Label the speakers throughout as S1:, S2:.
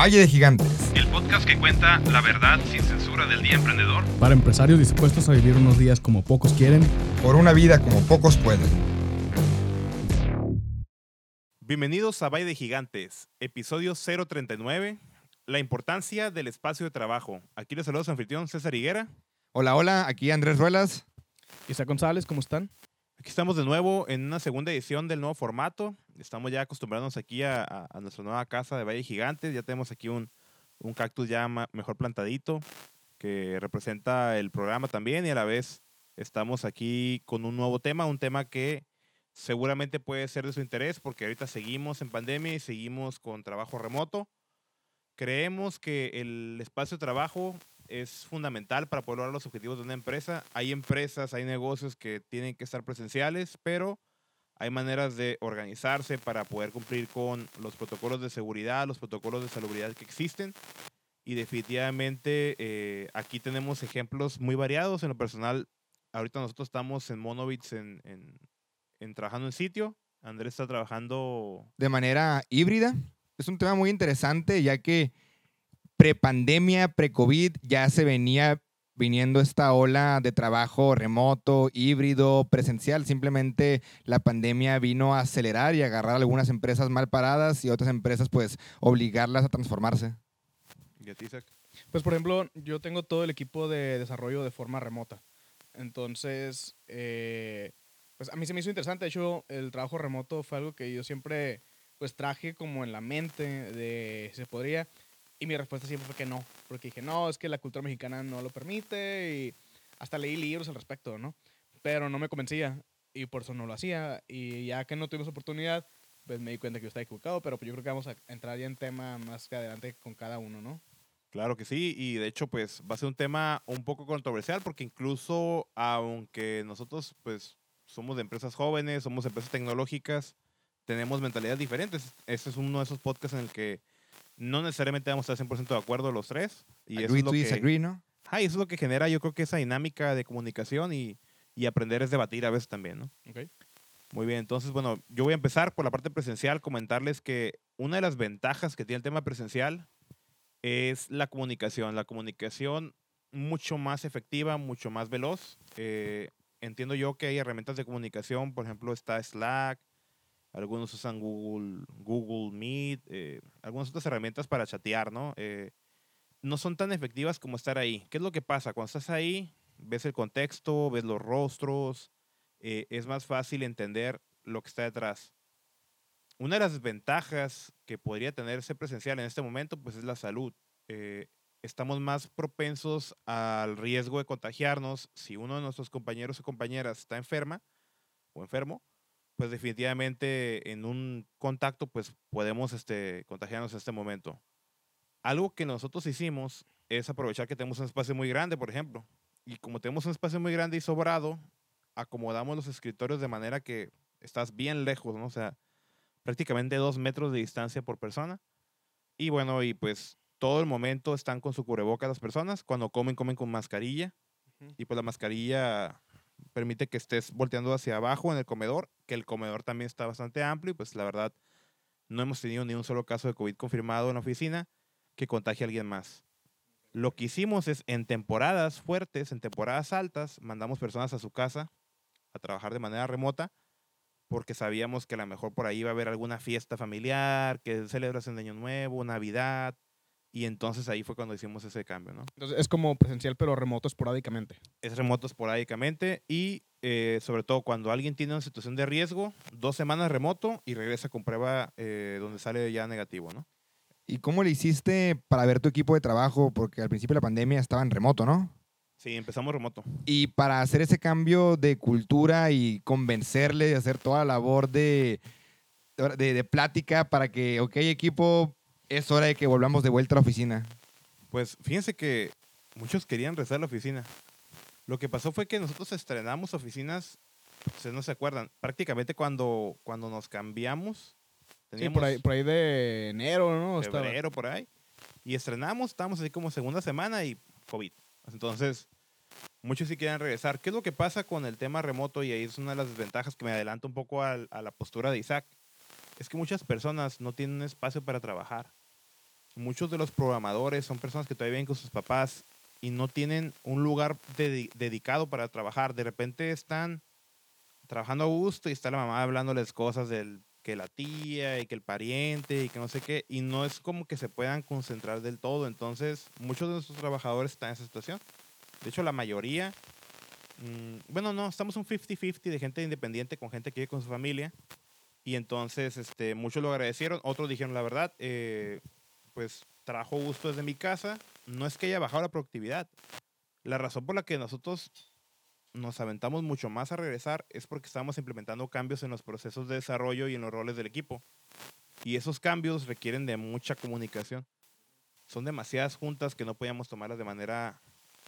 S1: Valle de Gigantes.
S2: El podcast que cuenta la verdad sin censura del día emprendedor.
S3: Para empresarios dispuestos a vivir unos días como pocos quieren.
S1: Por una vida como pocos pueden.
S2: Bienvenidos a Valle de Gigantes, episodio 039. La importancia del espacio de trabajo. Aquí les saludo su anfitrión César Higuera.
S1: Hola, hola, aquí Andrés Ruelas.
S3: Isa González, ¿cómo están?
S2: Aquí estamos de nuevo en una segunda edición del nuevo formato. Estamos ya acostumbrándonos aquí a, a- nuestra nueva casa de Valle Gigantes. Ya tenemos aquí un, un cactus ya ma- mejor plantadito que representa el programa también y a la vez estamos aquí con un nuevo tema, un tema que seguramente puede ser de su interés porque ahorita seguimos en pandemia y seguimos con trabajo remoto. Creemos que el espacio de trabajo es fundamental para poder lograr los objetivos de una empresa. Hay empresas, hay negocios que tienen que estar presenciales, pero hay maneras de organizarse para poder cumplir con los protocolos de seguridad, los protocolos de salubridad que existen. Y definitivamente eh, aquí tenemos ejemplos muy variados. En lo personal, ahorita nosotros estamos en Monobits en, en- en trabajando en sitio. Andrés está trabajando
S1: De manera híbrida. Es un tema muy interesante ya que prepandemia, pre-COVID, ya se venía viniendo esta ola de trabajo remoto, híbrido, presencial. Simplemente la pandemia vino a acelerar y agarrar a algunas empresas mal paradas y otras empresas pues obligarlas a transformarse.
S2: ¿Y a ti, Isaac?
S3: Pues, por ejemplo, yo tengo todo el equipo de desarrollo de forma remota. Entonces, eh, pues a mí se me hizo interesante. De hecho, el trabajo remoto fue algo que yo siempre pues traje como en la mente de si se podría. Y mi respuesta siempre fue que no. Porque dije, no, es que la cultura mexicana no lo permite. Y hasta leí libros al respecto, ¿no? Pero no me convencía. Y por eso no lo hacía. Y ya que no tuvimos oportunidad, pues me di cuenta que yo estaba equivocado. Pero pues yo creo que vamos a entrar ya en tema más que adelante con cada uno, ¿no?
S2: Claro que sí, y de hecho pues va a ser un tema un poco controversial porque incluso aunque nosotros pues somos de empresas jóvenes, somos empresas tecnológicas, tenemos mentalidades diferentes. Este es uno de esos podcasts en el que no necesariamente vamos a estar 100% de acuerdo los tres. Y eso
S1: Agree
S2: es, lo
S1: to
S2: que,
S1: disagree, ¿no?
S2: Y eso es lo que genera yo creo que esa dinámica de comunicación y, y aprender es debatir a veces también, ¿no?
S3: Ok.
S2: Muy bien, entonces, bueno, yo voy a empezar por la parte presencial, comentarles que una de las ventajas que tiene el tema presencial es la comunicación. La comunicación mucho más efectiva, mucho más veloz. Eh, entiendo yo que hay herramientas de comunicación, por ejemplo, está Slack, algunos usan Google, Google Meet, eh, algunas otras herramientas para chatear, ¿no? Eh, no son tan efectivas como estar ahí. ¿Qué es lo que pasa? Cuando estás ahí, ves el contexto, ves los rostros, eh, es más fácil entender lo que está detrás. Una de las ventajas que podría tener ese presencial en este momento, pues es la salud. Eh, estamos más propensos al riesgo de contagiarnos si uno de nuestros compañeros o compañeras está enferma o enfermo, pues definitivamente en un contacto pues podemos este, contagiarnos en este momento. Algo que nosotros hicimos es aprovechar que tenemos un espacio muy grande, por ejemplo. Y como tenemos un espacio muy grande y sobrado, acomodamos los escritorios de manera que estás bien lejos, ¿no? O sea, prácticamente dos metros de distancia por persona. Y bueno, y pues todo el momento están con su cubreboca las personas. Cuando comen, comen con mascarilla. Y pues la mascarilla permite que estés volteando hacia abajo en el comedor, que el comedor también está bastante amplio. Y pues la verdad, no hemos tenido ni un solo caso de COVID confirmado en la oficina que contagie a alguien más. Lo que hicimos es en temporadas fuertes, en temporadas altas, mandamos personas a su casa a trabajar de manera remota porque sabíamos que a lo mejor por ahí iba a haber alguna fiesta familiar, que celebración de Año Nuevo, Navidad, y entonces ahí fue cuando hicimos ese cambio, ¿no?
S3: Entonces es como presencial, pero remoto esporádicamente.
S2: Es remoto esporádicamente y eh, sobre todo cuando alguien tiene una situación de riesgo, dos semanas remoto y regresa con prueba eh, donde sale ya negativo, ¿no?
S1: ¿Y cómo le hiciste para ver tu equipo de trabajo? Porque al principio de la pandemia estaba en remoto, ¿no?
S2: Sí, empezamos remoto.
S1: Y para hacer ese cambio de cultura y convencerle y hacer toda la labor de, de, de plática para que, ok, equipo, es hora de que volvamos de vuelta a la oficina.
S2: Pues fíjense que muchos querían regresar a la oficina. Lo que pasó fue que nosotros estrenamos oficinas, ustedes no se acuerdan, prácticamente cuando, cuando nos cambiamos,
S3: Sí, por ahí, por ahí de enero, ¿no? Estaba.
S2: febrero, por ahí, y estrenamos, estábamos así como segunda semana y COVID. Entonces, muchos sí quieren regresar. ¿Qué es lo que pasa con el tema remoto? Y ahí es una de las desventajas que me adelanto un poco al- a, la postura de Isaac. Es que muchas personas no tienen un espacio para trabajar. Muchos de los programadores son personas que todavía viven con sus papás y no tienen un lugar dedi- dedicado para trabajar. De repente están trabajando a gusto y está la mamá hablándoles cosas del que la tía y que el pariente y que no sé qué, y no es como que se puedan concentrar del todo. Entonces, muchos de nuestros trabajadores están en esa situación. De hecho, la mayoría, mm, bueno, no, estamos un 50-50 de gente independiente con gente que vive con su familia. Y entonces, este, muchos lo agradecieron, otros dijeron la verdad, eh, pues trabajo gusto desde mi casa. No es que haya bajado la productividad. La razón por la que nosotros nos aventamos mucho más a regresar es porque estamos implementando cambios en los procesos de desarrollo y en los roles del equipo. Y esos cambios requieren de mucha comunicación. Son demasiadas juntas que no podíamos tomarlas de manera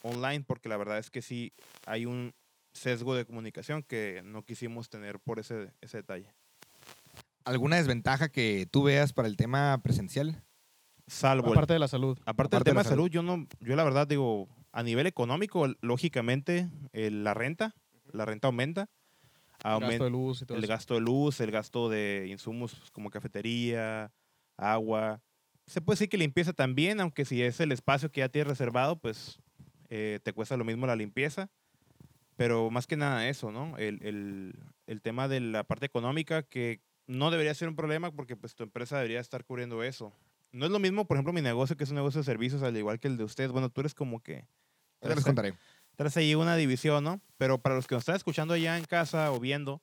S2: online porque la verdad es que sí hay un sesgo de comunicación que no quisimos tener por ese, ese detalle.
S1: ¿Alguna desventaja que tú veas para el tema presencial?
S2: Salvo el-
S3: Aparte de la salud.
S2: Aparte, del
S1: Aparte de
S2: tema
S1: la
S2: salud, yo no, yo la verdad digo, a nivel económico, lógicamente, el- la renta, la renta aumenta.
S3: Gasto
S2: Aumenta
S3: de luz y todo
S2: el
S3: eso.
S2: gasto de luz, el gasto de insumos pues, como cafetería, agua. Se puede decir que limpieza también, aunque si es el espacio que ya tienes reservado, pues eh, te cuesta lo mismo la limpieza. Pero más que nada eso, ¿no? El, el- el tema de la parte económica, que no debería ser un problema porque pues tu empresa debería estar cubriendo eso. No es lo mismo, por ejemplo, mi negocio, que es un negocio de servicios, al igual que el de ustedes. Bueno, tú eres como que...
S1: Ya les contaré.
S2: traes ahí una división, ¿no? Pero para los que nos están escuchando allá en casa o viendo,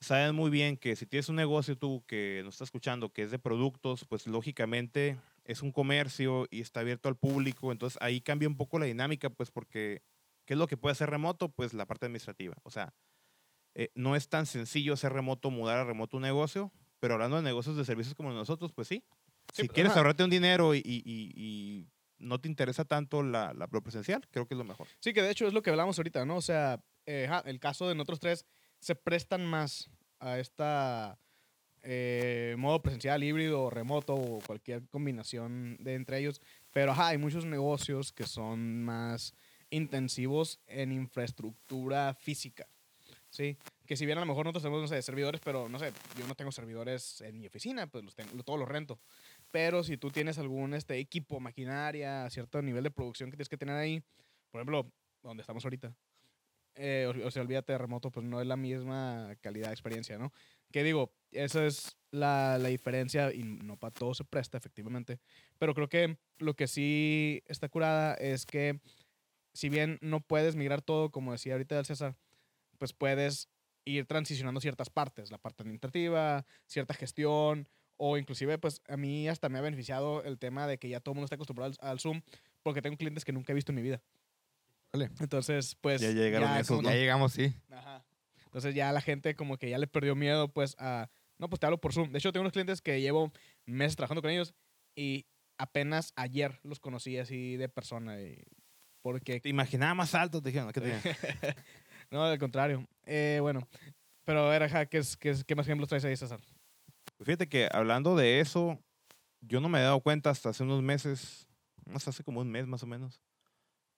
S2: saben muy bien que si tienes un negocio tú que nos está escuchando que es de productos, pues lógicamente es un comercio y está abierto al público, entonces ahí cambia un poco la dinámica, pues porque ¿qué es lo que puede hacer remoto? Pues la parte administrativa. O sea, eh, no es tan sencillo hacer remoto, mudar a remoto un negocio, pero hablando de negocios de servicios como nosotros, pues sí.
S3: Sí,
S2: si quieres
S3: ajá.
S2: ahorrarte un dinero y, y- y- no te interesa tanto la, la lo presencial, creo que es lo mejor.
S3: Sí, que de hecho es lo que hablamos ahorita, ¿no? O sea, eh, ajá, el caso de nosotros tres se prestan más a esta eh, modo presencial, híbrido, remoto o cualquier combinación de entre ellos. Pero ajá, hay muchos negocios que son más intensivos en infraestructura física. Sí, que si bien a lo mejor nosotros tenemos, no sé, servidores, pero no sé, yo no tengo servidores en mi oficina, pues los tengo, todos los rento. Pero si tú tienes algún este, equipo, maquinaria, cierto nivel de producción que tienes que tener ahí, por ejemplo, donde estamos ahorita, eh, o, o sea, olvídate de remoto, pues no es la misma calidad de experiencia, ¿no? Que digo, esa es la, la diferencia y no para todo se presta, efectivamente. Pero creo que lo que sí está curada es que si bien no puedes migrar todo, como decía ahorita el César, pues puedes ir transicionando ciertas partes, la parte administrativa, cierta gestión, o inclusive, pues a mí hasta me ha beneficiado el tema de que ya todo el mundo está acostumbrado al, al Zoom, porque tengo clientes que nunca he visto en mi vida.
S1: Vale.
S3: Entonces, pues...
S2: Ya llegaron
S3: es
S2: esos,
S1: Ya llegamos, sí.
S3: Ajá. Entonces ya la gente como que ya le perdió miedo, pues, a... No, pues te hablo por Zoom. De hecho, tengo unos clientes que llevo meses trabajando con ellos y apenas ayer los conocí así de persona. Y porque
S2: Te imaginaba más alto, te dijeron. ¿qué te?
S3: No, al contrario. Eh, bueno, pero a ver, ajá, ¿qué, es, qué, es- qué más ejemplos traes ahí, César?
S2: Fíjate que hablando de eso, yo no me he dado cuenta hasta hace unos meses, hasta hace como un mes más o menos,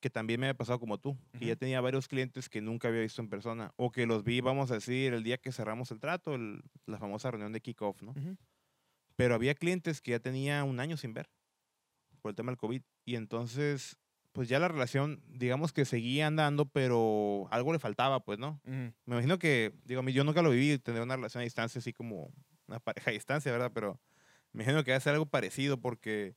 S2: que también me había pasado como tú, que ya
S3: Ujú.
S2: tenía varios clientes que nunca había visto en persona, o que los vi, vamos a decir, el día que cerramos el trato, el- la famosa reunión de kickoff, ¿no?
S3: Ujú.
S2: Pero había clientes que ya tenía un año sin ver por el tema del COVID, y entonces, pues ya la relación, digamos que seguía andando, pero algo le faltaba, pues, ¿no?
S3: Ujú.
S2: Me imagino que, digo, a mí yo nunca lo viví, tener una relación a distancia así como una pareja a distancia, ¿verdad? Pero me imagino que va a ser algo parecido porque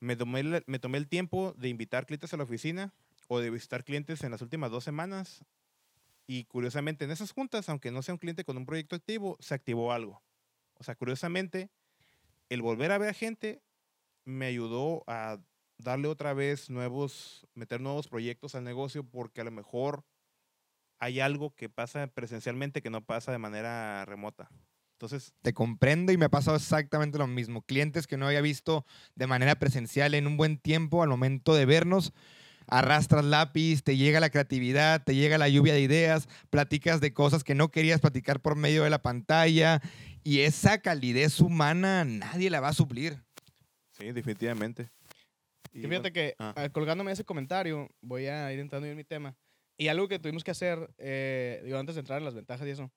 S2: me tomé, el, me tomé el tiempo de invitar clientes a la oficina o de visitar clientes en las últimas dos semanas y curiosamente en esas juntas, aunque no sea un cliente con un proyecto activo, se activó algo. O sea, curiosamente, el volver a ver a gente me ayudó a darle otra vez nuevos, meter nuevos proyectos al negocio porque a lo mejor hay algo que pasa presencialmente que no pasa de manera remota. Entonces,
S1: Te comprendo y me ha pasado exactamente lo mismo. Clientes que no había visto de manera presencial en un buen tiempo, al momento de vernos, arrastras lápiz, te llega la creatividad, te llega la lluvia de ideas, platicas de cosas que no querías platicar por medio de la pantalla y esa calidez humana nadie la va a suplir.
S2: sí, definitivamente. Y
S3: fíjate que
S2: ah.
S3: ah, colgándome ese comentario, voy a ir entrando en mi tema. Y algo que tuvimos que hacer, eh, digo, antes de entrar en las ventajas y eso,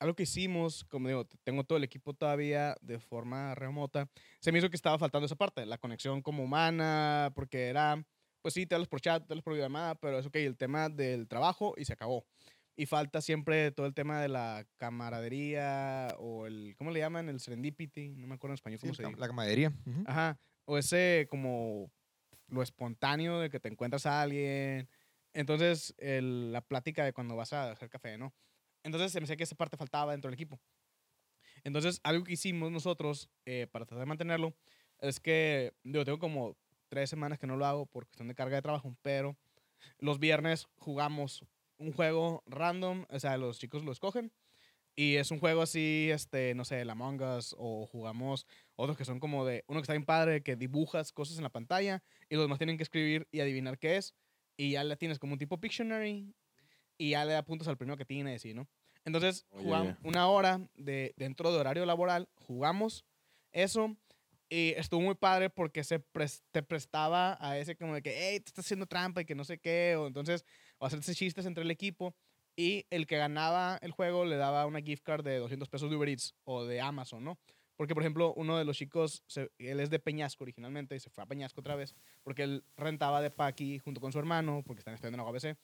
S3: algo que hicimos, como digo, tengo todo el equipo todavía de forma remota, se me hizo que estaba faltando esa parte, la conexión como humana, porque era, pues sí, te hablas por chat, te hablas por llamada, pero es ok, el tema del trabajo y se acabó. Y falta siempre todo el tema de la camaradería o el, ¿cómo le llaman? El serendipity, no me acuerdo en español cómo
S1: Sí,
S3: se
S1: la,
S3: dice.
S1: la camaradería. ujú.
S3: Ajá, o ese como lo espontáneo de que te encuentras a alguien. Entonces, el- la plática de cuando vas a hacer café, ¿no? Entonces, se me hacía que esa parte faltaba dentro del equipo. Entonces, algo que hicimos nosotros eh, para tratar de mantenerlo es que, yo tengo como tres semanas que no lo hago por cuestión de carga de trabajo, pero los viernes jugamos un juego random, o sea, los chicos lo escogen. Y es un juego así, este, no sé, el Among Us, o jugamos otros que son como de, uno que está bien padre, que dibujas cosas en la pantalla, y los demás tienen que escribir y adivinar qué es, y ya le tienes como un tipo Pictionary, y ya le da puntos al primero que tiene, así, ¿no? Entonces, jugamos una hora de, dentro de horario laboral, jugamos eso, y estuvo muy padre porque se te prestaba a ese como de que, hey, te estás haciendo trampa y que no sé qué, o entonces, o hacerse chistes entre el equipo. Y el que ganaba el juego le daba una gift card de 200 pesos de Uber Eats o de Amazon, ¿no? Porque, por ejemplo, uno de los chicos, se- él es de Peñasco originalmente y se fue a Peñasco otra vez porque él rentaba de Paqui junto con su hermano porque están estudiando en la UABC.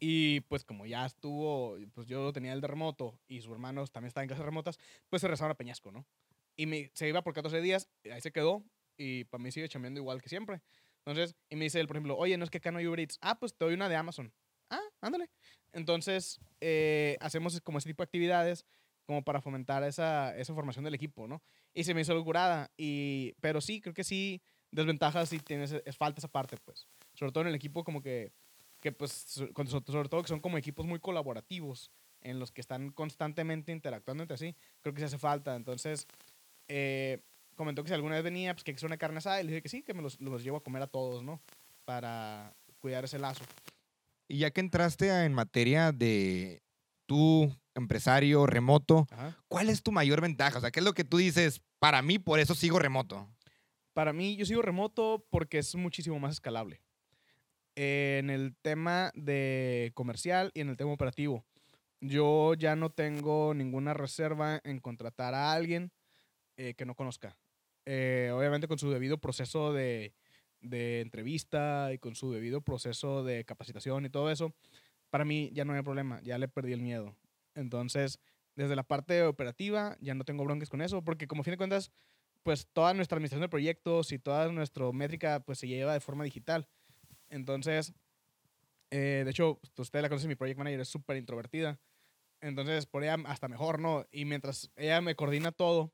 S3: Y pues como ya estuvo, pues yo tenía el de remoto y sus hermanos también estaban en clases remotas, pues se regresaron a Peñasco, ¿no? Y me, se iba por 14 días, ahí se quedó y para mí sigue chambeando igual que siempre. Entonces, y me dice él, por ejemplo, oye, no es que acá no hay Uber Eats. Ah, pues te doy una de Amazon. Ah, ándale. Entonces, eh, hacemos como ese tipo de actividades como para fomentar esa, esa formación del equipo, ¿no? Y se me hizo locurada. Y, pero sí, creo que sí, desventajas sí tienes, es falta esa parte, pues. Sobre todo en el equipo como que, que pues, sobre todo que son como equipos muy colaborativos, en los que están constantemente interactuando entre sí, creo que sí hace falta. Entonces, eh, comentó que si alguna vez venía, pues que hacer una carne asada, y le dije que sí, que me los, los llevo a comer a todos, ¿no? Para cuidar ese lazo.
S1: Y ya que entraste en materia de tú, empresario, remoto,
S3: Ajá.
S1: ¿cuál es tu mayor ventaja? O sea, ¿qué es lo que tú dices? Para mí, por eso sigo remoto.
S3: Para mí, yo sigo remoto porque es muchísimo más escalable. En el tema de comercial y en el tema operativo, yo ya no tengo ninguna reserva en contratar a alguien eh, que no conozca. Eh, obviamente con su debido proceso de, de entrevista y con su debido proceso de capacitación y todo eso, para mí ya no hay problema, ya le perdí el miedo. Entonces, desde la parte operativa, ya no tengo broncas con eso, porque como fin de cuentas, pues toda nuestra administración de proyectos y toda nuestra métrica pues se lleva de forma digital. Entonces, eh, de hecho, usted la conoce, mi project manager es súper introvertida. Entonces, por ella hasta mejor, ¿no? Y mientras ella me coordina todo,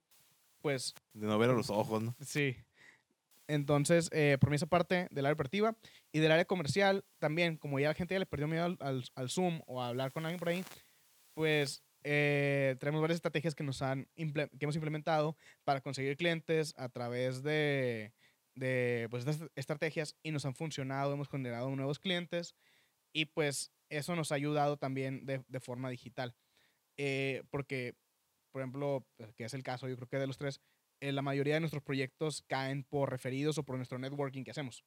S3: pues
S2: De no ver a los ojos, ¿no?
S3: Sí. Entonces, eh, por mí esa parte del área operativa y del área comercial también, como ya la gente ya le perdió miedo al, al- al Zoom o a hablar con alguien por ahí, pues eh, tenemos varias estrategias que, nos han que hemos implementado para conseguir clientes a través de, de pues, estas estrategias y nos han funcionado, hemos generado nuevos clientes y pues eso nos ha ayudado también de, de forma digital. Eh, porque, por ejemplo, pues, que es el caso, yo creo que de los tres, eh, la mayoría de nuestros proyectos caen por referidos o por nuestro networking que hacemos.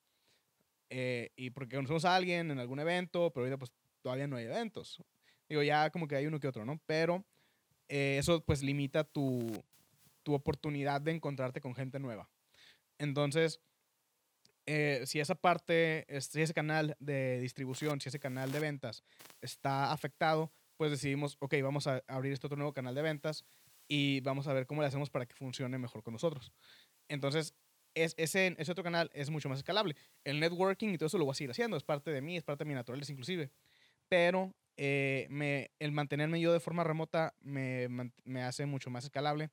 S3: Eh, y porque conocemos a alguien en algún evento, pero ahorita pues todavía no hay eventos. Digo, ya como que hay uno que otro, ¿no? Pero eso pues limita tu, tu oportunidad de encontrarte con gente nueva. Entonces, eh, si esa parte, si ese canal de distribución, si ese canal de ventas está afectado, pues decidimos, ok, vamos a abrir este otro nuevo canal de ventas y vamos a ver cómo le hacemos para que funcione mejor con nosotros. Entonces, es, ese, ese otro canal es mucho más escalable. El networking y todo eso lo voy a seguir haciendo, es parte de mí, es parte de mi naturaleza inclusive. Pero eh, me, el mantenerme yo de forma remota me, me hace mucho más escalable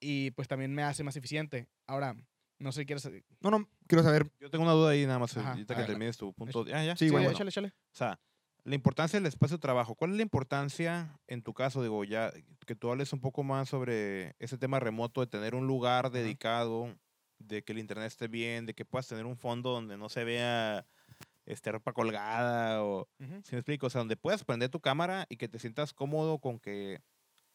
S3: y pues también me hace más eficiente. Ahora, no sé si quieres... Sí,
S1: No, no, quiero saber.
S2: Yo tengo una duda ahí nada más,
S3: Ajá,
S2: ahorita
S1: a
S2: que termines tu punto. Ah, ya.
S1: Sí, bueno,
S3: échale, échale.
S2: O sea, la importancia del espacio de trabajo. ¿Cuál es la importancia en tu caso, digo, ya que tú hables un poco más sobre ese tema remoto de tener un lugar dedicado, de que el internet esté bien, de que puedas tener un fondo donde no se vea este, ropa colgada o,
S3: Ujú.
S2: si me explico? O sea, donde puedas prender tu cámara y que te sientas cómodo con que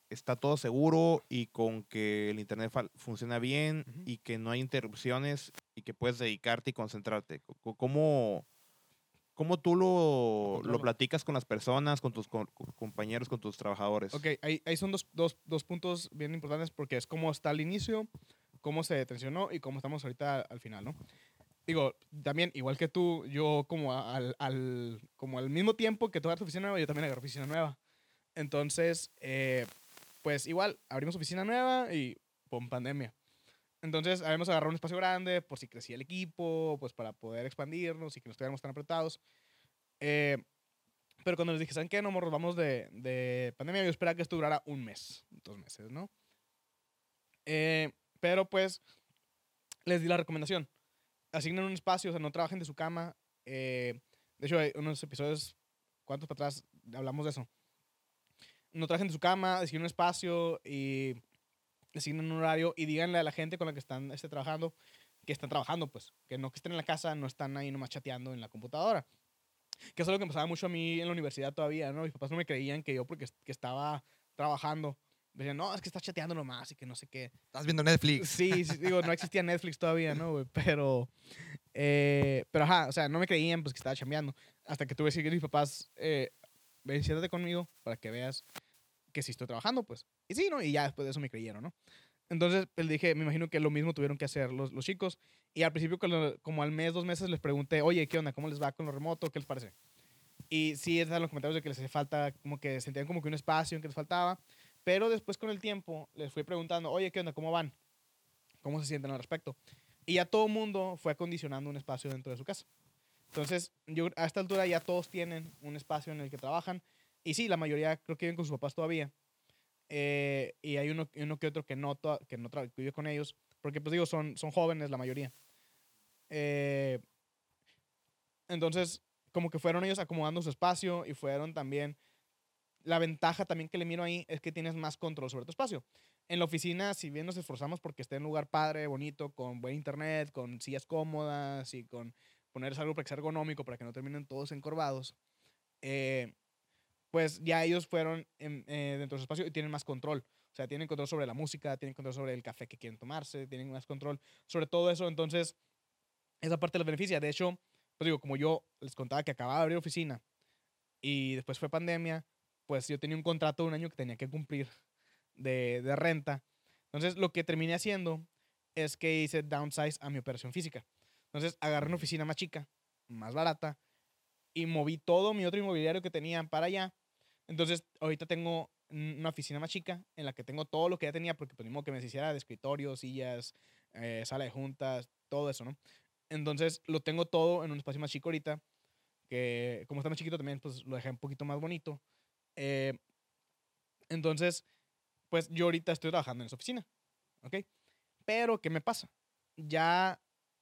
S2: está todo seguro y con que el internet funciona bien
S3: Ujú.
S2: y que no hay interrupciones y que puedes dedicarte y concentrarte. Co- co- ¿Cómo, ¿Cómo tú lo, lo platicas con las personas, con tus co- co- compañeros, con tus trabajadores?
S3: Ok, ahí, ahí son dos, dos, dos puntos bien importantes porque es cómo está al inicio, cómo se tensionó y cómo estamos ahorita al final, ¿no? Digo, también, igual que tú, yo como al, al- como al mismo tiempo que tú agarras oficina nueva, yo también agarré oficina nueva. Entonces, eh, pues igual, abrimos oficina nueva y pum, pandemia. Entonces, habíamos agarrado un espacio grande por si crecía el equipo, pues para poder expandirnos y que no estuviéramos tan apretados. Eh, pero cuando les dije, ¿saben qué? No, morros, vamos de, de pandemia. Yo esperaba que esto durara un mes, dos meses, ¿no? Eh, pero pues les di la recomendación. Asignen un espacio, o sea, no trabajen de su cama. Eh, de hecho, hay unos episodios, ¿cuántos para atrás hablamos de eso? No trabajen de su cama, asignen un espacio y asignen un horario y díganle a la gente con la que están este, trabajando que están trabajando, pues. Que no que estén en la casa, no están ahí nomás chateando en la computadora. Que eso es lo que me pasaba mucho a mí en la universidad todavía, ¿no? Mis papás no me creían que yo, porque que estaba trabajando, decían, no, es que estás chateando nomás y que no sé qué.
S1: Estás viendo Netflix.
S3: Sí, sí, digo, no existía Netflix todavía, ¿no? güey? Pero, eh, pero ajá, o sea, no me creían pues que estaba chambeando. Hasta que tuve que decir a mis papás, eh, ven, siéntate conmigo para que veas que sí estoy trabajando, pues. Y sí, ¿no? Y ya después de eso me creyeron, ¿no? Entonces, pues dije, me imagino que lo mismo tuvieron que hacer los, los chicos. Y al principio, como al mes, dos meses, les pregunté, oye, ¿qué onda? ¿Cómo les va con lo remoto? ¿Qué les parece? Y sí, estaban los comentarios de que les falta, como que sentían como que un espacio en que les faltaba. Pero después, con el tiempo, les fui preguntando, oye, ¿qué onda? ¿Cómo van? ¿Cómo se sienten al respecto? Y ya todo el mundo fue acondicionando un espacio dentro de su casa. Entonces, yo a esta altura ya todos tienen un espacio en el que trabajan. Y sí, la mayoría creo que viven con sus papás todavía. Eh, y hay uno, uno que otro que no, que no que vive con ellos. Porque, pues digo, son, son jóvenes la mayoría. Eh, entonces, como que fueron ellos acomodando su espacio y fueron también... La ventaja también que le miro ahí es que tienes más control sobre tu espacio. En la oficina, si bien nos esforzamos porque esté en un lugar padre, bonito, con buen internet, con sillas cómodas y con ponerse algo para que sea ergonómico, para que no terminen todos encorvados, eh, pues ya ellos fueron en- eh, dentro de su espacio y tienen más control. O sea, tienen control sobre la música, tienen control sobre el café que quieren tomarse, tienen más control sobre todo eso. Entonces, esa parte les beneficia. De hecho, pues digo, como yo les contaba que acababa de abrir oficina y después fue pandemia, pues yo tenía un contrato de un año que tenía que cumplir de, de renta. Entonces, lo que terminé haciendo es que hice downsize a mi operación física. Entonces, agarré una oficina más chica, más barata, y moví todo mi otro inmobiliario que tenía para allá. Entonces, ahorita tengo una oficina más chica en la que tengo todo lo que ya tenía, porque pues modo que me hiciera de escritorio, sillas, eh, sala de juntas, todo eso, ¿no? Entonces, lo tengo todo en un espacio más chico ahorita, que como está más chiquito también, pues lo dejé un poquito más bonito. Eh, entonces, pues yo ahorita estoy trabajando en esa oficina, ¿ok? Pero, ¿qué me pasa? Ya,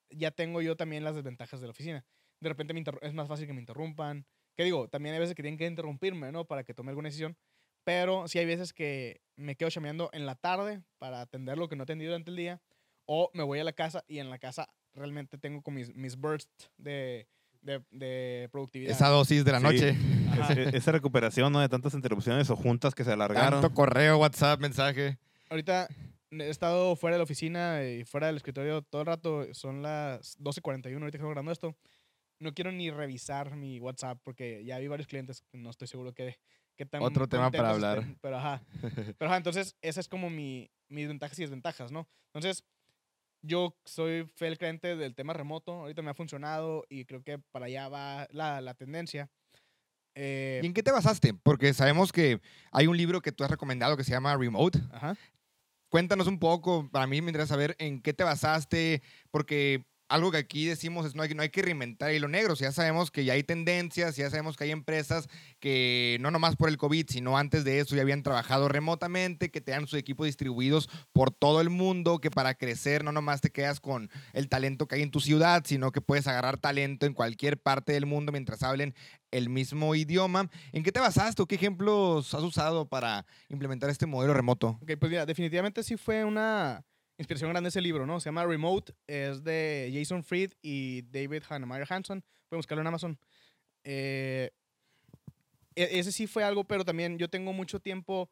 S3: ya tengo yo también las desventajas de la oficina. De repente me es más fácil que me interrumpan. Que digo, también hay veces que tienen que interrumpirme, ¿no? Para que tome alguna decisión. Pero sí hay veces que me quedo chameando en la tarde para atender lo que no he atendido durante el día. O me voy a la casa y en la casa realmente tengo como mis, mis bursts de, de, de productividad.
S1: Esa dosis de la
S2: Sí.
S1: noche.
S2: Es- esa recuperación ¿no? de tantas interrupciones o juntas que se alargaron.
S1: Tanto correo, WhatsApp, mensaje.
S3: Ahorita he estado fuera de la oficina y fuera del escritorio todo el rato. Son las 12.41 ahorita que estamos grabando esto. No quiero ni revisar mi WhatsApp porque ya vi varios clientes no estoy seguro que, que tan
S1: Otro tema para hablar.
S3: estén, Pero ajá. Pero ajá, entonces esa es como mi, mis ventajas y desventajas, ¿no? Entonces, yo soy fiel creyente del tema remoto. Ahorita me ha funcionado y creo que para allá va la, la tendencia. Eh,
S1: ¿Y en qué te basaste? Porque sabemos que hay un libro que tú has recomendado que se llama Remote.
S3: ajá.
S1: Cuéntanos un poco, para mí me interesa saber en qué te basaste, porque algo que aquí decimos es no hay, no hay que reinventar hilo negro. Si ya sabemos que ya hay tendencias, ya sabemos que hay empresas que no nomás por el COVID, sino antes de eso ya habían trabajado remotamente, que te dan sus equipos distribuidos por todo el mundo, que para crecer no nomás te quedas con el talento que hay en tu ciudad, sino que puedes agarrar talento en cualquier parte del mundo mientras hablen el mismo idioma. ¿En qué te basaste o qué ejemplos has usado para implementar este modelo remoto?
S3: Ok, pues mira, definitivamente sí fue una inspiración grande ese libro, ¿no? Se llama Remote, es de Jason Fried y David Hannemeyer Hanson. Pueden buscarlo en Amazon. Eh, e- ese sí fue algo, pero también yo tengo mucho tiempo.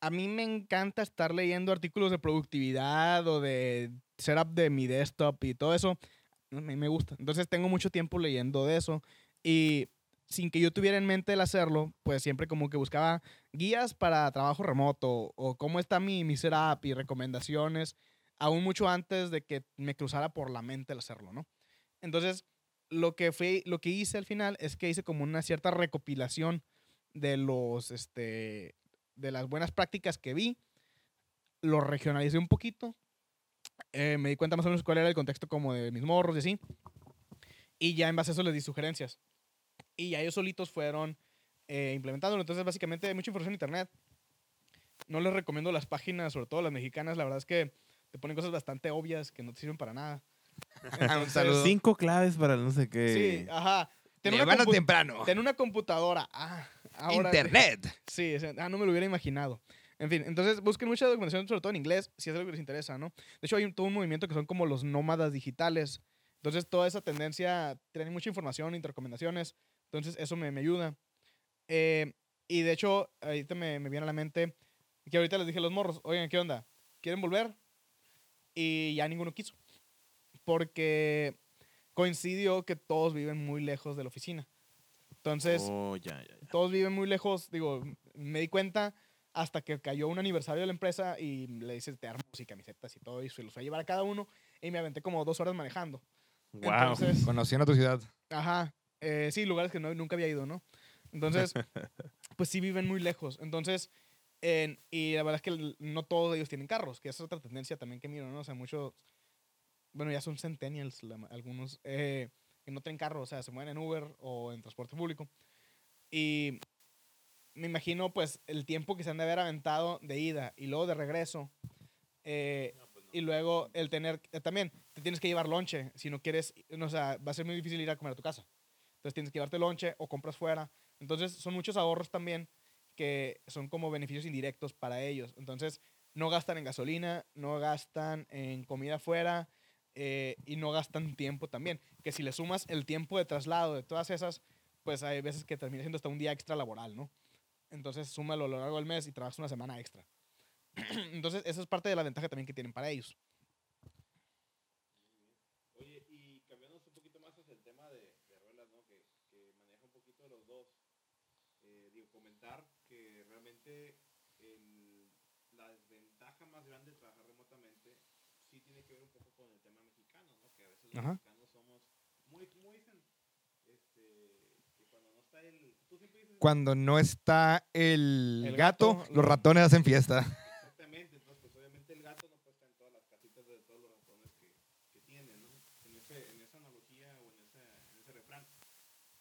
S3: A mí me encanta estar leyendo artículos de productividad o de setup de mi desktop y todo eso. Me, me gusta. Entonces tengo mucho tiempo leyendo de eso. Y sin que yo tuviera en mente el hacerlo, pues siempre como que buscaba guías para trabajo remoto o cómo está mi, mi setup y recomendaciones, aún mucho antes de que me cruzara por la mente el hacerlo, ¿no? Entonces, lo que, fue, lo que hice al final es que hice como una cierta recopilación de los, este, de las buenas prácticas que vi, lo regionalicé un poquito, eh, me di cuenta más o menos cuál era el contexto como de mis morros y así, y ya en base a eso les di sugerencias. Y ya ellos solitos fueron eh. Entonces, básicamente, hay mucha información en internet. No les recomiendo las páginas, sobre todo las mexicanas. La verdad es que te ponen cosas bastante obvias que no te sirven para nada.
S1: Un saludo.
S2: Cinco claves para no sé qué.
S3: Sí, ajá. Ten una,
S1: temprano.
S3: ten una computadora. Ah, ahora-
S1: Internet.
S3: Sí, ah, no me lo hubiera imaginado. En fin, entonces busquen mucha documentación, sobre todo en inglés, si es algo que les interesa, ¿no? De hecho, hay un, todo un movimiento que son como los nómadas digitales. Entonces, toda esa tendencia, tienen mucha información, intercomendaciones. Entonces, eso me, me ayuda. Eh, y de hecho, ahorita me, me viene a la mente que ahorita les dije a los morros, oigan, ¿qué onda? ¿Quieren volver? Y ya ninguno quiso. Porque coincidió que todos viven muy lejos de la oficina. Entonces,
S2: Oh, ya, ya, ya.
S3: todos viven muy lejos. Digo, me di cuenta hasta que cayó un aniversario de la empresa y le hice termos y camisetas y todo, y se los fui a llevar a cada uno y me aventé como dos horas manejando.
S2: Wow.
S3: Entonces,
S1: Conociendo tu ciudad.
S3: ajá, eh, sí, lugares que no, nunca había ido, ¿no? Entonces, pues sí viven muy lejos. Entonces, en- y la verdad es que no todos ellos tienen carros, que es otra tendencia también que miro, ¿no? O sea, muchos, bueno, ya son centennials la algunos, eh, que no tienen carro, o sea, se mueven en Uber o en transporte público. Y me imagino, pues, el tiempo que se han de haber aventado de ida y luego de regreso. eh, y luego el tener, eh, también, te tienes que llevar lonche. Si no quieres, no, o sea, va a ser muy difícil ir a comer a tu casa. Entonces tienes que llevarte lonche o compras fuera. Entonces son muchos ahorros también que son como beneficios indirectos para ellos. Entonces no gastan en gasolina, no gastan en comida fuera eh, y no gastan tiempo también. Que si le sumas el tiempo de traslado de todas esas, pues hay veces que termina siendo hasta un día extra laboral, ¿no? Entonces súmalo a lo largo del mes y trabajas una semana extra. Entonces esa es parte de la ventaja también que tienen para ellos.
S2: Oye, y cambiando un poquito más hacia el tema de, de ruedas, ¿no? Que, que maneja un poquito los dos. Eh, digo, comentar que realmente el- la desventaja más grande de trabajar remotamente sí tiene que ver un poco con el tema mexicano, ¿no? Que a veces los
S3: Ajá.
S2: cuando no está el...
S1: El, gato,
S3: gato,
S1: los
S3: lo-
S1: ratones hacen fiesta.
S2: Exactamente, entonces pues obviamente el gato no puede estar en todas las casitas de todos los ratones que, que tiene, ¿no? En, ese, en esa analogía o en ese, en ese refrán.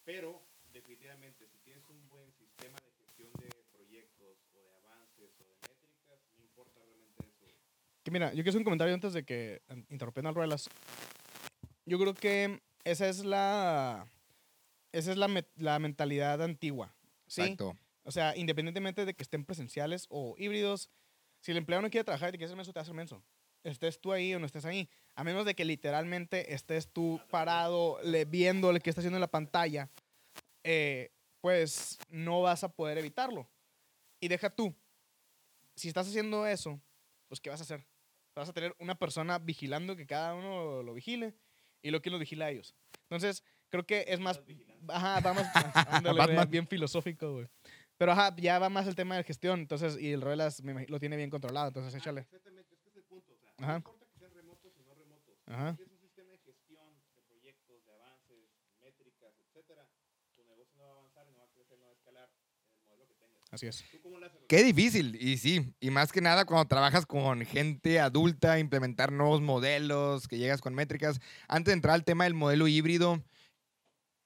S2: Pero definitivamente si tienes un buen sistema de gestión de proyectos o de avances o de métricas, no importa realmente eso.
S3: Que mira, yo quiero hacer un comentario antes de que interrumpiendo al Ruelas. Yo creo que esa es la esa es la, me- la mentalidad antigua. ¿sí?
S1: Exacto.
S3: O sea, independientemente de que estén presenciales o híbridos, si el empleado no quiere trabajar y te quiere hacer menso, te hace menso. Estés tú ahí o no estés ahí. A menos de que literalmente estés tú parado le, viendo lo que está haciendo en la pantalla, eh, pues no vas a poder evitarlo. Y deja tú. Si estás haciendo eso, pues ¿qué vas a hacer? Vas a tener una persona vigilando que cada uno lo vigile y lo que los vigila a ellos. Entonces, creo que es más... Ajá, va más... ándale,
S1: Batman.
S3: bien filosófico, güey. Pero ajá, ya va más el tema de gestión, entonces, y el Ruelas me lo tiene bien controlado, entonces échale.
S2: Exactamente, es que es el punto. O sea,
S3: Ajá.
S2: no importa que sean remotos o no remotos.
S3: Ajá.
S2: Si tienes un sistema de gestión de proyectos, de avances, métricas, etcétera, tu negocio no va a avanzar, no va a crecer, no va a escalar
S3: Así es.
S1: Qué difícil, y sí, y más que nada cuando trabajas con gente adulta, implementar nuevos modelos, que llegas con métricas. Antes de entrar al tema del modelo híbrido,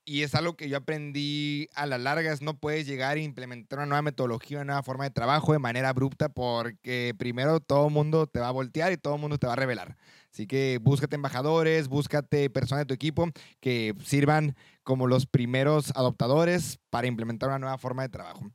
S1: y es algo que yo aprendí a la larga, no puedes llegar e implementar una nueva metodología, una nueva forma de trabajo de manera abrupta, porque primero todo el mundo te va a voltear y todo el mundo te va a revelar. Así que búscate embajadores, búscate personas de tu equipo que sirvan como los primeros adoptadores para implementar una nueva forma de trabajo.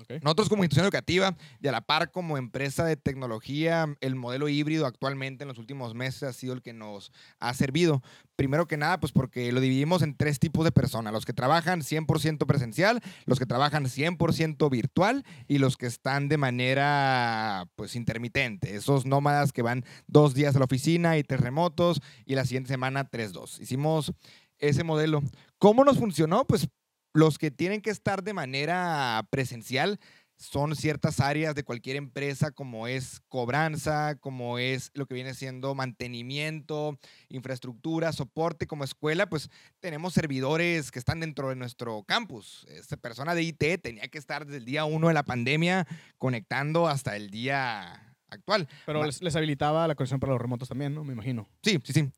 S3: Ok.
S1: Nosotros como institución educativa y a la par como empresa de tecnología, el modelo híbrido actualmente en los últimos meses ha sido el que nos ha servido. Primero que nada, pues porque lo dividimos en tres tipos de personas. Los que trabajan 100% presencial, los que trabajan 100% virtual y los que están de manera pues intermitente. Esos nómadas que van dos días a la oficina y tres remotos y la siguiente semana tres dos. Hicimos ese modelo. ¿Cómo nos funcionó? Pues los que tienen que estar de manera presencial son ciertas áreas de cualquier empresa como es cobranza, como es lo que viene siendo mantenimiento, infraestructura, soporte, como escuela, pues tenemos servidores que están dentro de nuestro campus. Esta persona de IT tenía que estar desde el día uno de la pandemia conectando hasta el día actual.
S3: Pero les habilitaba la conexión para los remotos también, ¿no? Me imagino.
S1: Sí, sí, sí.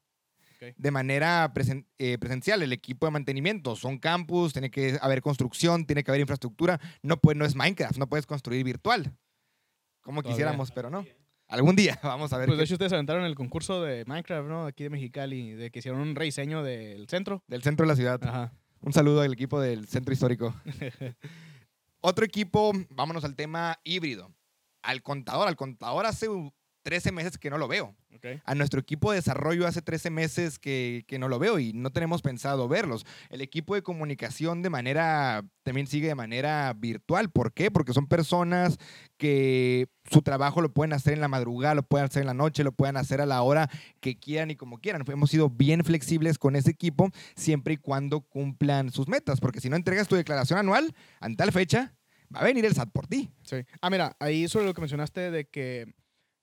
S1: De manera presen- eh, presencial, el equipo de mantenimiento son campus, tiene que haber construcción, tiene que haber infraestructura. No, puede, no es Minecraft, no puedes construir virtual. Como
S3: Todavía.
S1: quisiéramos, pero no. Algún día, vamos a ver.
S3: Pues de hecho ustedes aventaron el concurso de Minecraft, ¿no? Aquí de Mexicali, de que hicieron un rediseño del centro.
S1: del centro de la ciudad.
S3: Ajá.
S1: Un saludo al equipo del centro histórico. Otro equipo, vámonos al tema híbrido. Al contador, al contador hace 13 meses que no lo veo. A nuestro equipo de desarrollo hace 13 meses que, que no lo veo y no tenemos pensado verlos. El equipo de comunicación de manera, también sigue de manera virtual. ¿Por qué? Porque son personas que su trabajo lo pueden hacer en la madrugada, lo pueden hacer en la noche, lo pueden hacer a la hora que quieran y como quieran. Hemos sido bien flexibles con ese equipo siempre y cuando cumplan sus metas, porque si no entregas tu declaración anual en tal fecha, va a venir el SAT por ti.
S3: Sí. Ah, mira, ahí sobre lo que mencionaste de que,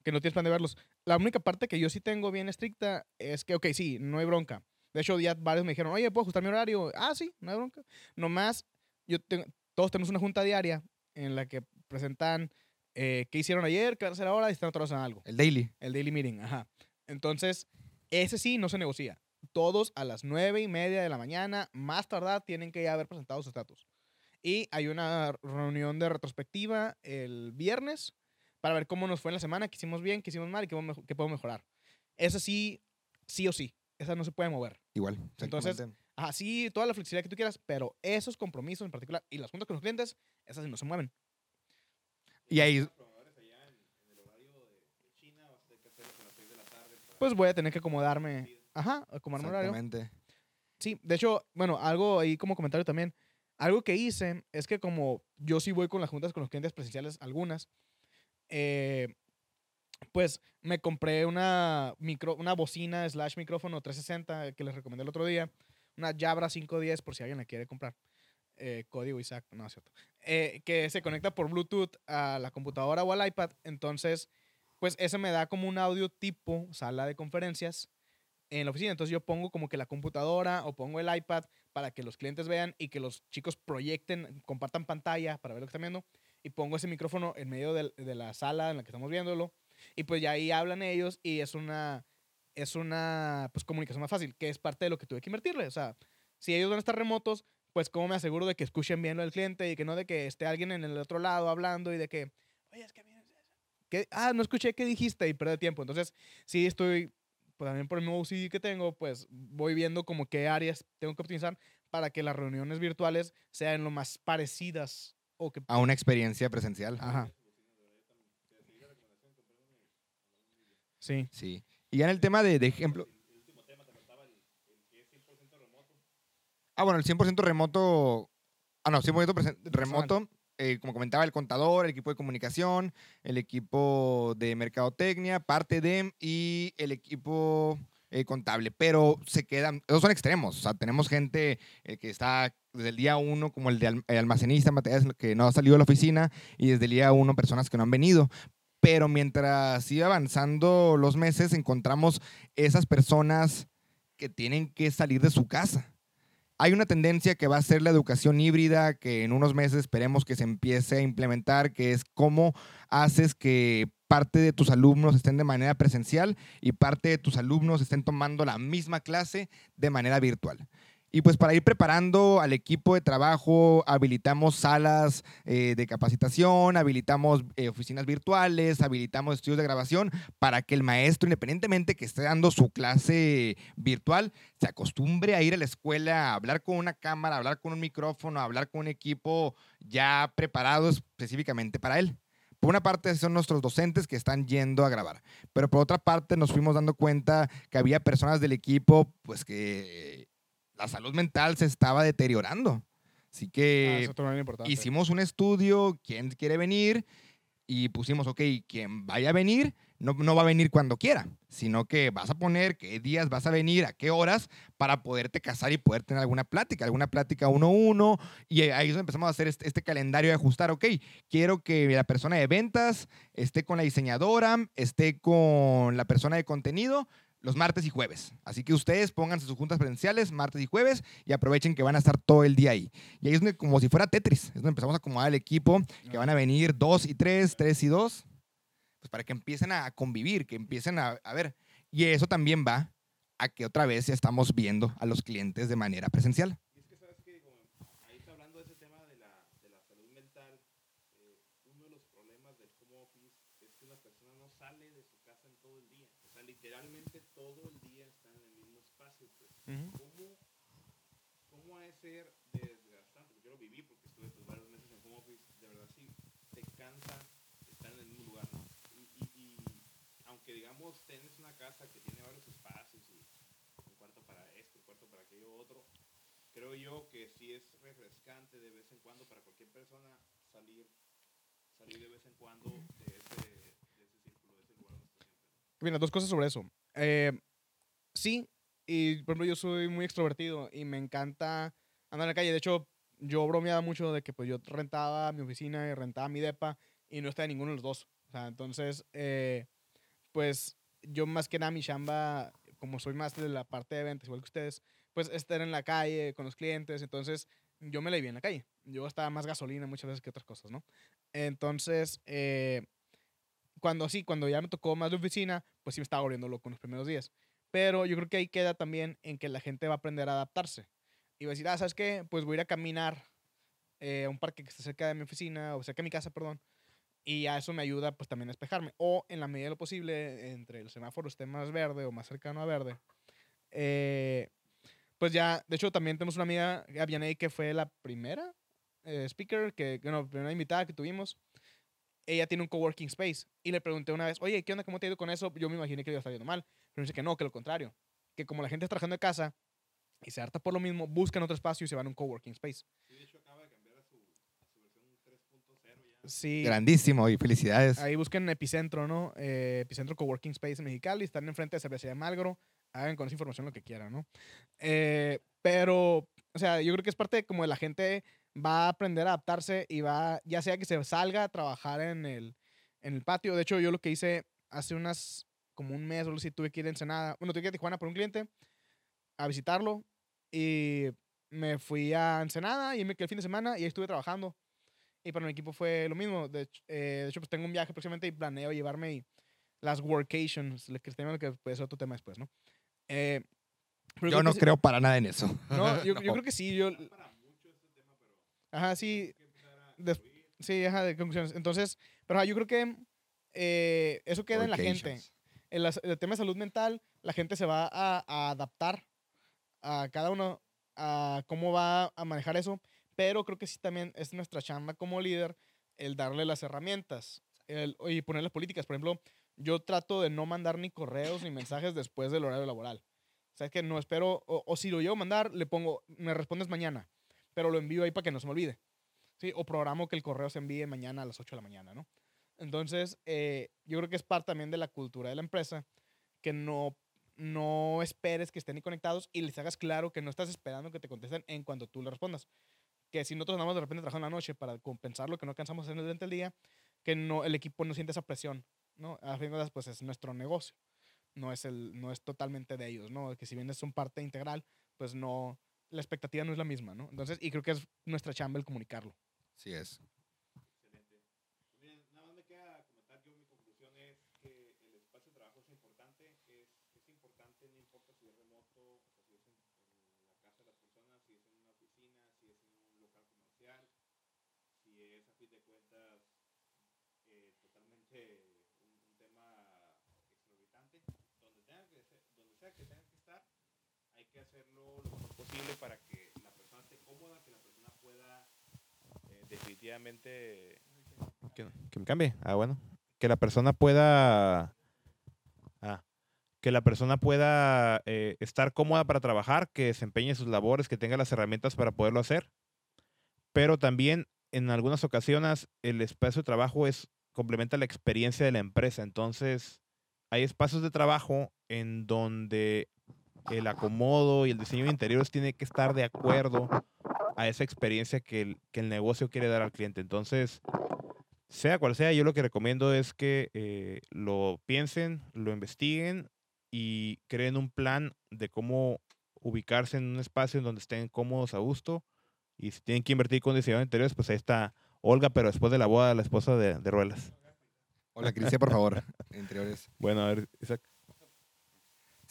S3: que no tienes plan de verlos. La única parte que yo sí tengo bien estricta es que, ok, sí, no hay bronca. De hecho, ya varios me dijeron, oye, ¿puedo ajustar mi horario? Ah, sí, no hay bronca. Nomás, yo tengo, todos tenemos una junta diaria en la que presentan eh, qué hicieron ayer, qué van a hacer ahora y están atorados en algo.
S1: El daily.
S3: El daily meeting, ajá. Entonces, ese sí no se negocia. Todos a las nueve y media de la mañana, más tardar, tienen que ya haber presentado su estatus. Y hay una reunión de retrospectiva el viernes para ver cómo nos fue en la semana, qué hicimos bien, qué hicimos mal y qué, qué podemos mejorar. Esa sí, sí o sí. Esa no se puede mover.
S1: Igual.
S3: Entonces,
S1: exactamente.
S3: Ajá, sí, toda la flexibilidad que tú quieras, pero esos compromisos en particular y las juntas con los clientes, esas sí no se mueven.
S1: y ahí,
S3: Pues voy a tener que acomodarme. Ajá, acomodarme horario.
S1: exactamente.
S3: Sí, de hecho, bueno, algo ahí como comentario también. Algo que hice es que como yo sí voy con las juntas con los clientes presenciales, algunas, eh, pues me compré una, micro, una bocina slash micrófono 360 que les recomendé el otro día. Una Jabra 510 por si alguien la quiere comprar. Eh, código Isaac, no es cierto. Eh, que se conecta por Bluetooth a la computadora o al iPad. Entonces, pues ese me da como un audio tipo sala de conferencias en la oficina. Entonces yo pongo como que la computadora o pongo el iPad para que los clientes vean y que los chicos proyecten, compartan pantalla para ver lo que están viendo. Y pongo ese micrófono en medio del- de, la sala en la que estamos viéndolo. Y pues ya ahí hablan ellos y es una, es una pues, comunicación más fácil, que es parte de lo que tuve que invertirle. O sea, si ellos van a estar remotos, pues cómo me aseguro de que escuchen bien lo del cliente y que no de que esté alguien en el otro lado hablando y de que, oye, es que que, ah, no escuché qué dijiste y perder tiempo. Entonces, sí estoy, pues también por el nuevo CD que tengo, pues voy viendo como qué áreas tengo que optimizar para que las reuniones virtuales sean lo más parecidas o que...
S1: A una experiencia presencial.
S3: Ajá. Sí.
S1: Sí. Y ya en el tema de, de ejemplo. Ah, bueno, el 100% remoto. Ah, no, 100% presen- remoto. eh, como comentaba, el contador, el equipo de comunicación, el equipo de mercadotecnia, parte de y el equipo eh, contable. Pero se quedan, esos son extremos. Tenemos gente eh, que está desde el día uno, como el de almacenista, materiales que no ha salido de la oficina, y desde el día uno, personas que no han venido pero mientras sigue avanzando los meses, encontramos esas personas que tienen que salir de su casa. Hay una tendencia que va a ser la educación híbrida, que en unos meses esperemos que se empiece a implementar, que es cómo haces que parte de tus alumnos estén de manera presencial y parte de tus alumnos estén tomando la misma clase de manera virtual. Y pues para ir preparando al equipo de trabajo, habilitamos salas eh, de capacitación, habilitamos eh, oficinas virtuales, habilitamos estudios de grabación para que el maestro, independientemente que esté dando su clase virtual, se acostumbre a ir a la escuela, a hablar con una cámara, a hablar con un micrófono, a hablar con un equipo ya preparado específicamente para él. Por una parte son nuestros docentes que están yendo a grabar, pero por otra parte nos fuimos dando cuenta que había personas del equipo pues que la salud mental se estaba deteriorando. Así
S3: Ah,
S1: que
S3: importante.
S1: hicimos un estudio, quién quiere venir, y pusimos, ok, quien vaya a venir, no, no va a venir cuando quiera, sino que vas a poner qué días vas a venir, a qué horas, para poderte casar y poder tener alguna plática, alguna plática uno a uno. Y ahí es donde empezamos a hacer este, este calendario de ajustar, ok, quiero que la persona de ventas esté con la diseñadora, esté con la persona de contenido los martes y jueves. Así que ustedes pónganse sus juntas presenciales martes y jueves y aprovechen que van a estar todo el día ahí. Y ahí es donde, como si fuera Tetris, es donde empezamos a acomodar el equipo, que van a venir dos y tres, tres y dos, pues para que empiecen a convivir, que empiecen a, a ver. Y eso también va a que otra vez estamos viendo a los clientes de manera presencial.
S2: Y es que sabes que ahí está hablando de ese tema de la, de la salud mental. eh, uno de los problemas del home office es que una persona no sale de su casa en todo el día. O sea, literalmente todo el día está en el mismo espacio. Pues. ¿Cómo, ¿Cómo ha de ser desgastante? Porque yo lo viví porque estuve pues, varios meses en home office. De verdad, sí, te cansa estar en el mismo lugar. ¿no? Y, y, y aunque digamos tienes una casa que tiene varios espacios y un cuarto para esto, un cuarto para aquello otro, creo yo que sí es refrescante de vez en cuando para cualquier persona salir salir de vez en cuando de ese, de ese círculo, de ese lugar donde está.
S3: Mira, dos cosas sobre eso. Eh, sí, y por ejemplo, yo soy muy extrovertido y me encanta andar en la calle. De hecho, yo bromeaba mucho de que pues yo rentaba mi oficina y rentaba mi depa y no estaba en ninguno de los dos. O sea, entonces, eh, pues yo más que nada mi chamba, como soy más de la parte de ventas, igual que ustedes, pues estar en la calle con los clientes. Entonces, yo me la vi en la calle. Yo gastaba más gasolina muchas veces que otras cosas, ¿no? Entonces, eh, cuando sí, cuando ya me tocó más de oficina, pues sí me estaba volviendo loco en los primeros días. Pero yo creo que ahí queda también en que la gente va a aprender a adaptarse. Y va a decir, ah, ¿sabes qué? Pues voy a ir a caminar eh, a un parque que está cerca de mi oficina, o cerca de mi casa, perdón. Y ya eso me ayuda pues también a despejarme. O en la medida de lo posible, entre el semáforo esté más verde o más cercano a verde. eh, pues ya, de hecho también tenemos una amiga, Gabianey, que fue la primera eh, speaker, que, bueno, primera invitada que tuvimos ella tiene un coworking space. Y le pregunté una vez, oye, ¿qué onda? ¿Cómo te ha ido con eso? Yo me imaginé que le iba a estar yendo mal. Pero me dice que no, que lo contrario. Que como la gente está trabajando de casa y se harta por lo mismo, buscan otro espacio y se van a un coworking space.
S2: Sí, de hecho acaba de cambiar a su, a su versión 3.0 ya.
S3: Sí.
S1: Grandísimo y felicidades.
S3: Ahí busquen Epicentro, ¿no? Eh, Epicentro Coworking Space en Mexicali. Están enfrente de Cervecería Malgro. Hagan con esa información lo que quieran, ¿no? Eh, pero, o sea, yo creo que es parte de como de la gente va a aprender a adaptarse y va, ya sea que se salga a trabajar en el, en el patio. De hecho, yo lo que hice hace unas, como un mes o así, tuve que ir a Ensenada. Bueno, tuve que ir a Tijuana por un cliente a visitarlo y me fui a Ensenada y me quedé el fin de semana y ahí estuve trabajando. Y para mi equipo fue lo mismo. De hecho, eh, de hecho pues tengo un viaje próximamente y planeo llevarme y las workations, que tenemos que puede ser otro tema después, ¿no? Eh, pero
S1: Yo no
S3: que
S1: creo para nada en eso.
S3: No, yo, yo
S1: No.
S3: creo que sí. Yo,
S2: este
S3: ajá, sí.
S2: fluir.
S3: Sí, ajá, de conclusiones. Entonces, pero ajá, yo creo que eh, eso queda en la gente. Las- el tema de salud mental, la gente se va a, a adaptar a cada uno a cómo va a manejar eso, pero creo que sí también es nuestra chamba como líder el darle las herramientas el, y poner las políticas. Por ejemplo, yo trato de no mandar ni correos ni mensajes después del horario laboral. O sea, es que no espero, o, o si lo llevo a mandar, le pongo, me respondes mañana, pero lo envío ahí para que no se me olvide. ¿sí? O programo que el correo se envíe mañana a las 8 de la mañana, ¿no? Entonces, eh, yo creo que es parte también de la cultura de la empresa que no, no esperes que estén conectados y les hagas claro que no estás esperando que te contesten en cuanto tú le respondas. Que si nosotros andamos de repente trabajando la noche para compensar lo que no alcanzamos a durante el día, que no, el equipo no siente esa presión, ¿no? A fin de cuentas, pues es nuestro negocio, no es, el, no es totalmente de ellos, ¿no? Que si bien es un parte integral, pues no, la expectativa no es la misma, ¿no? Entonces, y creo que es nuestra chamba el comunicarlo.
S1: Sí es.
S2: Excelente. Pues miren, nada más me queda comentar yo mi conclusión es que el espacio de trabajo es importante, es, es importante, no importa si es remoto, o sea, si es en, en la casa de las personas, si es en una oficina, si es en un local comercial, si es a fin de cuentas eh, totalmente un, un tema exorbitante, donde tenga que ser, donde sea que tenga que estar, hay que hacerlo lo mejor posible para que la persona esté cómoda, que la persona pueda eh, definitivamente que, me cambie. Ah, bueno. Que la persona pueda ah, que la persona pueda eh, estar cómoda para trabajar, que desempeñe sus labores, que tenga las herramientas para poderlo hacer. Pero también en algunas ocasiones el espacio de trabajo es complementa la experiencia de la empresa. Entonces, hay espacios de trabajo en donde el acomodo y el diseño de interiores tiene que estar de acuerdo a esa experiencia que el, que el negocio quiere dar al cliente. Entonces, sea cual sea, yo lo que recomiendo es que eh, lo piensen, lo investiguen y creen un plan de cómo ubicarse en un espacio en donde estén cómodos a gusto. Y si tienen que invertir con diseño de interiores, pues ahí está Olga, pero después de la boda, la esposa de, de Ruelas.
S1: Hola, Cristian, por favor. Interiores.
S2: Bueno, a ver, Isaac.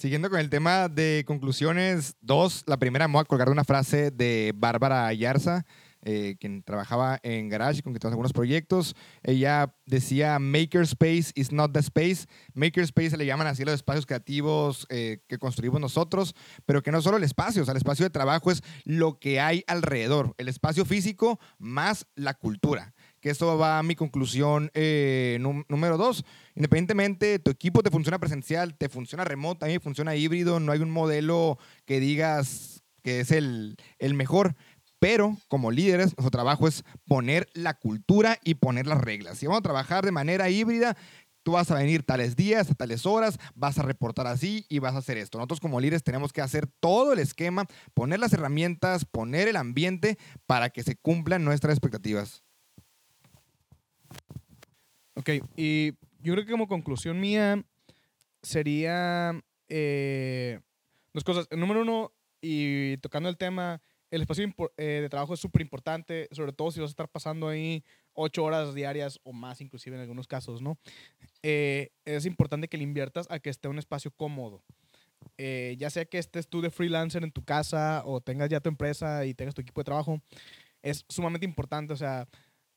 S1: Siguiendo con el tema de conclusiones, dos. La primera, me voy a colgar una frase de Bárbara Ayarza, eh, quien trabajaba en Garage, con quien tenemos algunos proyectos. Ella decía, Makerspace is not the space. Makerspace se le llaman así los espacios creativos eh, que construimos nosotros, pero que no solo el espacio, o sea, el espacio de trabajo es lo que hay alrededor, el espacio físico más la cultura que esto va a mi conclusión eh, número dos. Independientemente, tu equipo te funciona presencial, te funciona remoto, a mí me funciona híbrido, no hay un modelo que digas que es el, el mejor. Pero como líderes, nuestro trabajo es poner la cultura y poner las reglas. Si vamos a trabajar de manera híbrida, tú vas a venir tales días, a tales horas, vas a reportar así y vas a hacer esto. Nosotros como líderes tenemos que hacer todo el esquema, poner las herramientas, poner el ambiente para que se cumplan nuestras expectativas.
S3: Ok, y yo creo que como conclusión mía sería eh, dos cosas. El número uno, y tocando el tema, el espacio eh, de trabajo es súper importante, sobre todo si vas a estar pasando ahí ocho horas diarias o más, inclusive en algunos casos, ¿no? Eh, es importante que le inviertas a que esté un espacio cómodo. Eh, ya sea que estés tú de freelancer en tu casa o tengas ya tu empresa y tengas tu equipo de trabajo, es sumamente importante. O sea,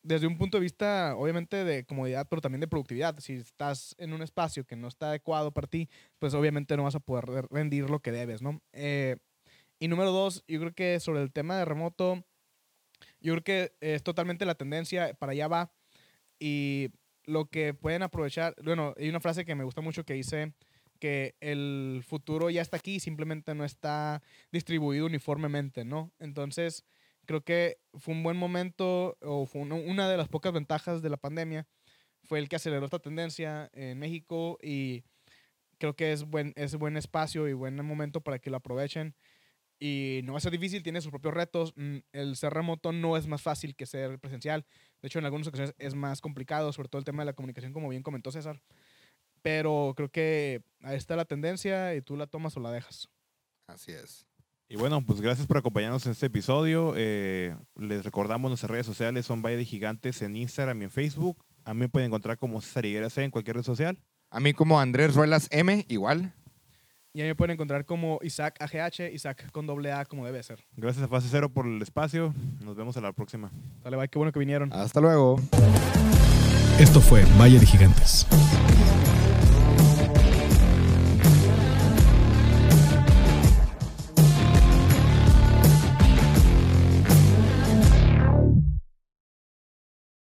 S3: desde un punto de vista, obviamente, de comodidad, pero también de productividad. Si estás en un espacio que no está adecuado para ti, pues obviamente no vas a poder re- rendir lo que debes, ¿no? Eh, y número dos, yo creo que sobre el tema de remoto, yo creo que es totalmente la tendencia, para allá va. Y lo que pueden aprovechar, bueno, hay una frase que me gusta mucho que dice que el futuro ya está aquí, simplemente no está distribuido uniformemente, ¿no? Entonces, creo que fue un buen momento, o fue una- de las pocas ventajas de la pandemia, fue el que aceleró esta tendencia en México y creo que es buen, es buen espacio y buen momento para que lo aprovechen. Y no va a ser difícil, tiene sus propios retos. Mm, El ser remoto no es más fácil que ser presencial. De hecho, en algunas ocasiones es más complicado, sobre todo el tema de la comunicación, como bien comentó César. Pero creo que ahí está la tendencia y tú la tomas o la dejas.
S1: Así es.
S2: Y bueno, pues gracias por acompañarnos en este episodio. Eh, les recordamos nuestras redes sociales son Valle de Gigantes en Instagram y en Facebook. A mí me pueden encontrar como César Higuera C en cualquier red social.
S1: A mí como Andrés Ruelas M, igual.
S3: Y ahí me pueden encontrar como Isaac AGH, Isaac con doble A como debe ser.
S2: Gracias a Fase Cero por el espacio. Nos vemos a la próxima.
S3: Dale, bye, qué bueno que vinieron.
S1: Hasta luego.
S4: Esto fue Valle de Gigantes.